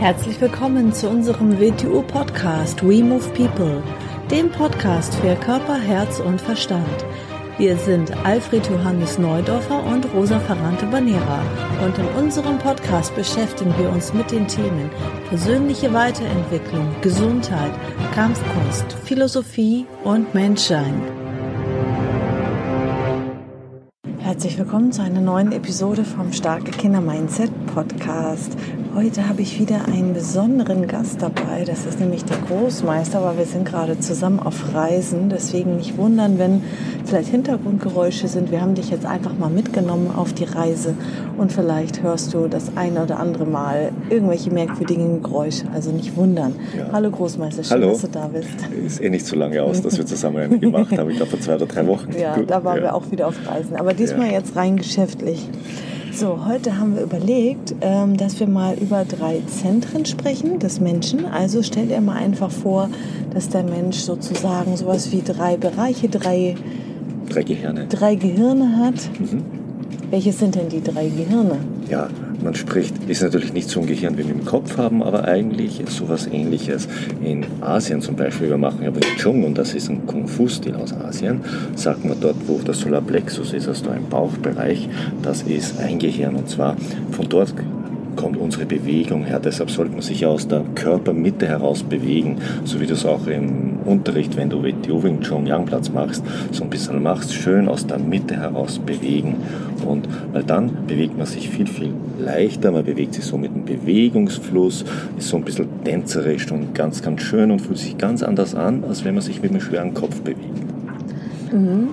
Herzlich willkommen zu unserem WTU-Podcast We Move People, dem Podcast für Körper, Herz und Verstand. Wir sind Alfred Johannes Neudorfer und Rosa Ferrante Banera und in unserem Podcast beschäftigen wir uns mit den Themen persönliche Weiterentwicklung, Gesundheit, Kampfkunst, Philosophie und Menschsein. Herzlich willkommen zu einer neuen Episode vom Starke Kinder Mindset Podcast. Heute habe ich wieder einen besonderen Gast dabei. Das ist nämlich der Großmeister, aber wir sind gerade zusammen auf Reisen. Deswegen nicht wundern, wenn vielleicht Hintergrundgeräusche sind. Wir haben dich jetzt einfach mal mitgenommen auf die Reise und vielleicht hörst du das eine oder andere Mal irgendwelche merkwürdigen Geräusche. Also nicht wundern. Ja. Hallo Großmeister, schön, Hallo. dass du da bist. Ist eh nicht so lange aus, dass wir zusammen eine gemacht haben. Ich glaube vor zwei oder drei Wochen. Ja, Gut. da waren ja. wir auch wieder auf Reisen. Aber diesmal ja. jetzt rein geschäftlich. So, heute haben wir überlegt, ähm, dass wir mal über drei Zentren sprechen des Menschen. Also stell dir mal einfach vor, dass der Mensch sozusagen sowas wie drei Bereiche, drei, drei Gehirne, drei Gehirne hat. Mhm. Welche sind denn die drei Gehirne? Ja, man spricht, ist natürlich nicht so ein Gehirn wie wir im Kopf haben, aber eigentlich sowas ähnliches. In Asien zum Beispiel, wir machen ja Wing und das ist ein Kung-Fu-Stil aus Asien, sagt man dort, wo das Solarplexus ist, also ein Bauchbereich, das ist ein Gehirn und zwar von dort kommt unsere Bewegung her. Deshalb sollte man sich aus der Körpermitte heraus bewegen, so wie du es auch im Unterricht, wenn du WTO Wing Chun Yang-Platz machst, so ein bisschen machst, schön aus der Mitte heraus bewegen. Und weil dann bewegt man sich viel, viel leichter, man bewegt sich so mit dem Bewegungsfluss, ist so ein bisschen tänzerisch und ganz, ganz schön und fühlt sich ganz anders an, als wenn man sich mit einem schweren Kopf bewegt. Mhm.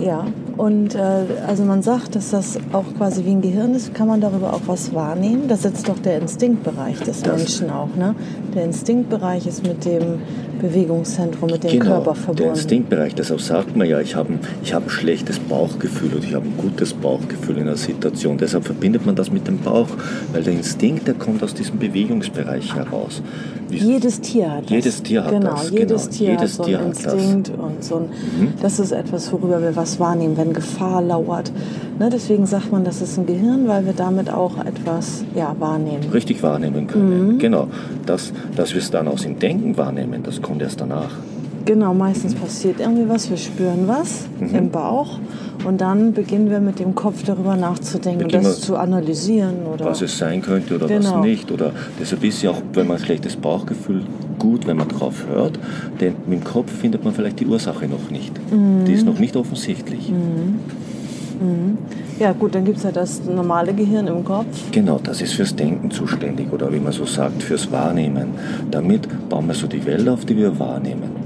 Ja, und äh, also man sagt, dass das auch quasi wie ein Gehirn ist, kann man darüber auch was wahrnehmen. Da sitzt doch der Instinktbereich des das Menschen auch. Ne? Der Instinktbereich ist mit dem Bewegungszentrum, mit dem genau, Körper verbunden. Der Instinktbereich, deshalb sagt man ja, ich habe ein, ich hab ein schlechtes Bauchgefühl oder ich habe ein gutes Bauchgefühl in einer Situation. Deshalb verbindet man das mit dem Bauch, weil der Instinkt, der kommt aus diesem Bewegungsbereich heraus. Wie jedes Tier hat das. Jedes Tier hat genau, das. Jedes genau. Tier jedes hat so einen Tier Instinkt das. und so ein, mhm. das ist etwas, worüber wir was wahrnehmen, wenn Gefahr lauert. Ne, deswegen sagt man, das ist ein Gehirn, weil wir damit auch etwas ja, wahrnehmen. Richtig wahrnehmen können. Mhm. Genau. Das, dass wir es dann aus dem Denken wahrnehmen, das kommt erst danach. Genau, meistens passiert irgendwie was, wir spüren was mhm. im Bauch und dann beginnen wir mit dem Kopf darüber nachzudenken und das zu analysieren. Oder was es sein könnte oder genau. was nicht. Oder deshalb ist ja auch, wenn man ein schlechtes Bauchgefühl gut, wenn man drauf hört, denn mit dem Kopf findet man vielleicht die Ursache noch nicht. Mhm. Die ist noch nicht offensichtlich. Mhm. Mhm. Ja gut, dann gibt es ja das normale Gehirn im Kopf. Genau, das ist fürs Denken zuständig oder wie man so sagt, fürs Wahrnehmen. Damit bauen wir so die Welt auf, die wir wahrnehmen.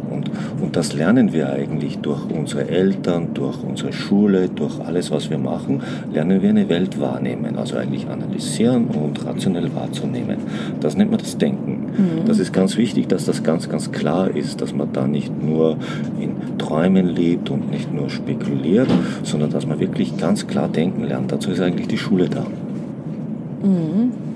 Und, das lernen wir eigentlich durch unsere Eltern, durch unsere Schule, durch alles, was wir machen, lernen wir eine Welt wahrnehmen. Also eigentlich analysieren und rationell wahrzunehmen. Das nennt man das Denken. Mhm. Das ist ganz wichtig, dass das ganz, ganz klar ist, dass man da nicht nur in Träumen lebt und nicht nur spekuliert, sondern dass man wirklich ganz klar denken lernt. Dazu ist eigentlich die Schule da. Mhm.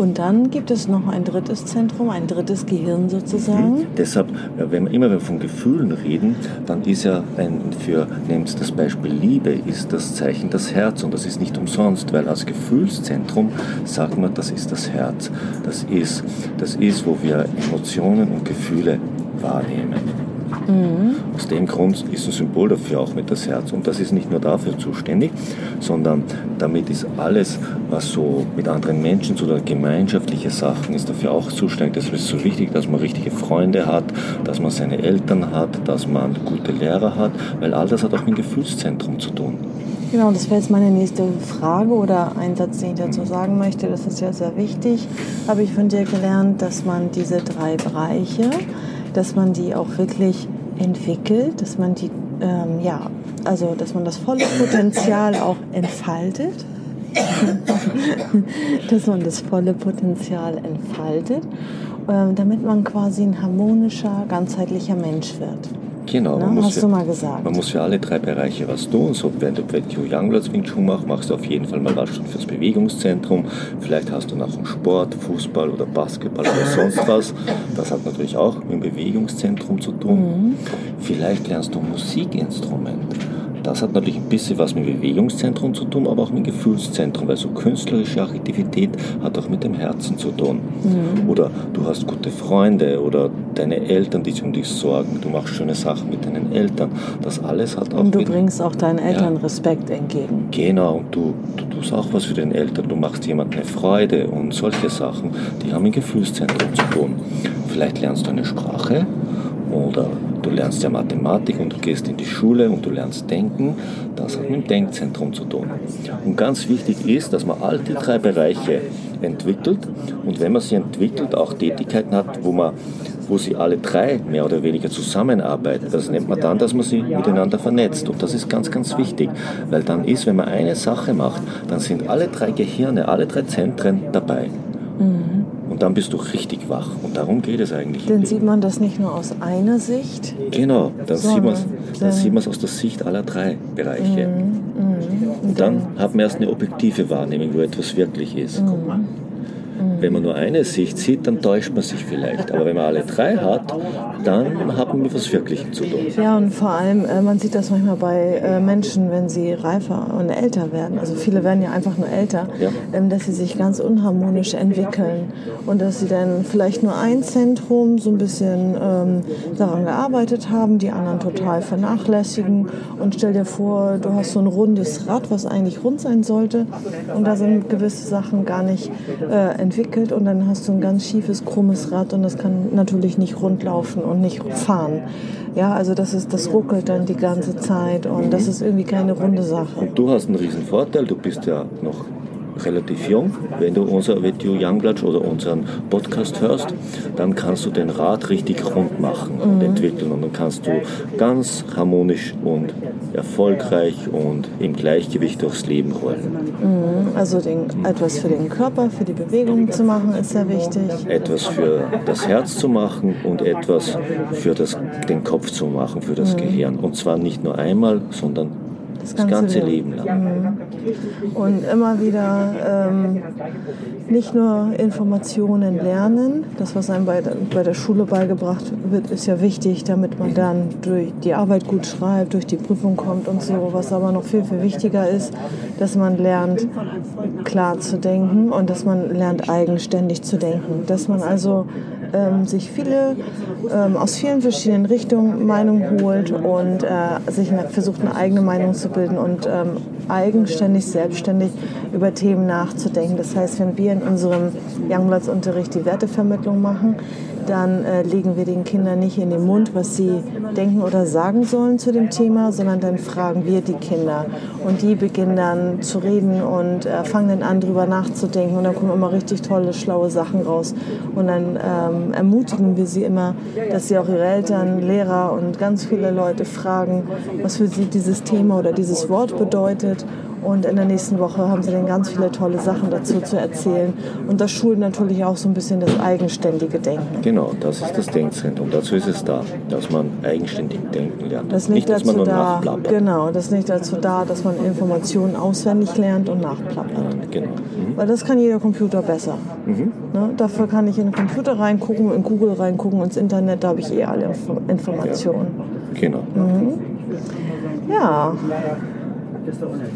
Und dann gibt es noch ein drittes Zentrum, ein drittes Gehirn sozusagen. Mhm. Deshalb, wenn wir immer von Gefühlen reden, dann ist ja ein, für, nehmt das Beispiel Liebe, ist das Zeichen das Herz. Und das ist nicht umsonst, weil als Gefühlszentrum sagt man, das ist das Herz. Das ist, das ist wo wir Emotionen und Gefühle wahrnehmen. Mhm. Aus dem Grund ist ein Symbol dafür auch mit das Herz. Und das ist nicht nur dafür zuständig, sondern damit ist alles, was so mit anderen Menschen oder gemeinschaftliche Sachen ist, dafür auch zuständig. Deshalb ist es so wichtig, dass man richtige Freunde hat, dass man seine Eltern hat, dass man gute Lehrer hat, weil all das hat auch mit dem Gefühlszentrum zu tun. Genau, das wäre jetzt meine nächste Frage oder ein Satz, den ich dazu sagen möchte. Das ist ja sehr wichtig. Habe ich von dir gelernt, dass man diese drei Bereiche, dass man die auch wirklich entwickelt, dass man die, ähm, ja, also dass man das volle Potenzial auch entfaltet, dass man das volle Potenzial entfaltet, äh, damit man quasi ein harmonischer, ganzheitlicher Mensch wird. Genau, Na, man muss hast für, du mal gesagt. Man muss für alle drei Bereiche was tun. So, wenn du Petio Youngblatts Wing Chun machst, machst du auf jeden Fall mal was schon fürs Bewegungszentrum. Vielleicht hast du nach dem Sport, Fußball oder Basketball oder sonst was. Das hat natürlich auch mit dem Bewegungszentrum zu tun. Mhm. Vielleicht lernst du ein Musikinstrument. Das hat natürlich ein bisschen was mit Bewegungszentrum zu tun, aber auch mit Gefühlszentrum, weil so künstlerische Aktivität hat auch mit dem Herzen zu tun. Mhm. Oder du hast gute Freunde oder deine Eltern, die sich um dich sorgen, du machst schöne Sachen mit deinen Eltern. Das alles hat auch. Und du bringst auch deinen Eltern ja, Respekt entgegen. Genau, und du, du tust auch was für deine Eltern, du machst jemandem eine Freude und solche Sachen, die haben mit Gefühlszentrum zu tun. Vielleicht lernst du eine Sprache oder du lernst ja Mathematik und du gehst in die Schule und du lernst Denken. Das hat mit dem Denkzentrum zu tun. Und ganz wichtig ist, dass man all die drei Bereiche entwickelt und wenn man sie entwickelt, auch Tätigkeiten hat, wo man wo sie alle drei mehr oder weniger zusammenarbeiten. Das nennt man dann, dass man sie miteinander vernetzt. Und das ist ganz, ganz wichtig, weil dann ist, wenn man eine Sache macht, dann sind alle drei Gehirne, alle drei Zentren dabei. Mhm. Und dann bist du richtig wach. Und darum geht es eigentlich. Dann sieht man das nicht nur aus einer Sicht. Genau, dann sieht man es aus der Sicht aller drei Bereiche. Mhm. Mhm. Und dann hat man erst eine objektive Wahrnehmung, wo etwas wirklich ist. Mhm. Wenn man nur eine Sicht sieht, dann täuscht man sich vielleicht. Aber wenn man alle drei hat, dann hat man mit was Wirklichem zu tun. Ja, und vor allem, äh, man sieht das manchmal bei äh, Menschen, wenn sie reifer und älter werden. Also viele werden ja einfach nur älter, ja. Ähm, dass sie sich ganz unharmonisch entwickeln und dass sie dann vielleicht nur ein Zentrum so ein bisschen ähm, daran gearbeitet haben, die anderen total vernachlässigen. Und stell dir vor, du hast so ein rundes Rad, was eigentlich rund sein sollte, und da sind gewisse Sachen gar nicht äh, entwickelt und dann hast du ein ganz schiefes, krummes Rad und das kann natürlich nicht rund laufen und nicht fahren. Ja, also das ist, das ruckelt dann die ganze Zeit und das ist irgendwie keine runde Sache. Und du hast einen riesen Vorteil, du bist ja noch relativ jung. Wenn du unser Video Youngblood oder unseren Podcast hörst, dann kannst du den Rad richtig rund machen mhm. und entwickeln und dann kannst du ganz harmonisch und erfolgreich und im Gleichgewicht durchs Leben rollen. Mhm. Also den, etwas für den Körper, für die Bewegung zu machen, ist sehr wichtig. Etwas für das Herz zu machen und etwas für das, den Kopf zu machen, für das mhm. Gehirn. Und zwar nicht nur einmal, sondern das ganze, das ganze Leben. Lang. Mhm. Und immer wieder ähm, nicht nur Informationen lernen, das, was einem bei, bei der Schule beigebracht wird, ist ja wichtig, damit man dann durch die Arbeit gut schreibt, durch die Prüfung kommt und so. Was aber noch viel, viel wichtiger ist, dass man lernt, klar zu denken und dass man lernt, eigenständig zu denken. Dass man also ähm, sich viele ähm, aus vielen verschiedenen Richtungen Meinungen holt und äh, sich versucht, eine eigene Meinung zu bilden und ähm, eigenständig, selbstständig über Themen nachzudenken. Das heißt, wenn wir in unserem Youngbloods-Unterricht die Wertevermittlung machen, dann äh, legen wir den Kindern nicht in den Mund, was sie denken oder sagen sollen zu dem Thema, sondern dann fragen wir die Kinder. Und die beginnen dann zu reden und äh, fangen dann an, darüber nachzudenken. Und dann kommen immer richtig tolle, schlaue Sachen raus. Und dann ähm, ermutigen wir sie immer, dass sie auch ihre Eltern, Lehrer und ganz viele Leute fragen, was für sie dieses Thema oder dieses Wort bedeutet und in der nächsten Woche haben sie dann ganz viele tolle Sachen dazu zu erzählen. Und das schult natürlich auch so ein bisschen das eigenständige Denken. Genau, das ist das Denkzentrum. Dazu ist es da, dass man eigenständig denken lernt. Das ist nicht, nicht dass man nur da, nachplappert. Genau, das ist nicht dazu da, dass man Informationen auswendig lernt und nachplappert. Genau. Mhm. Weil das kann jeder Computer besser. Mhm. Ne? Dafür kann ich in den Computer reingucken, in Google reingucken, ins Internet, da habe ich eh alle Informationen. Ja. Genau. Mhm. Ja.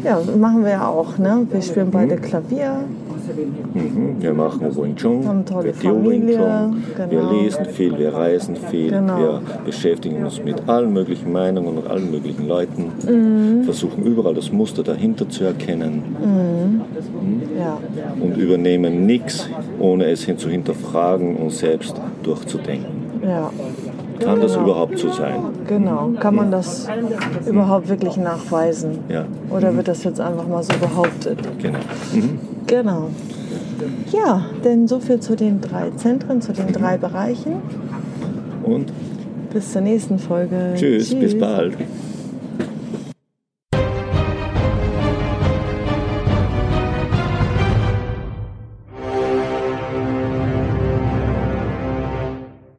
Ja, machen wir ja auch. Ne? Wir spielen beide Klavier. Mhm. Wir machen Wing Chun, haben tolle Familie, genau. wir lesen viel, wir reisen viel, genau. wir beschäftigen uns mit allen möglichen Meinungen und allen möglichen Leuten, mhm. versuchen überall das Muster dahinter zu erkennen mhm. mhm. Ja. und übernehmen nichts, ohne es zu hinterfragen und selbst durchzudenken. Ja. Kann das genau. überhaupt so sein? Genau. Kann man das überhaupt wirklich nachweisen? Ja. Oder mhm. wird das jetzt einfach mal so behauptet? Genau. Mhm. Genau. Ja, denn so viel zu den drei Zentren, zu den drei Bereichen. Und? Bis zur nächsten Folge. Tschüss, Tschüss. bis bald.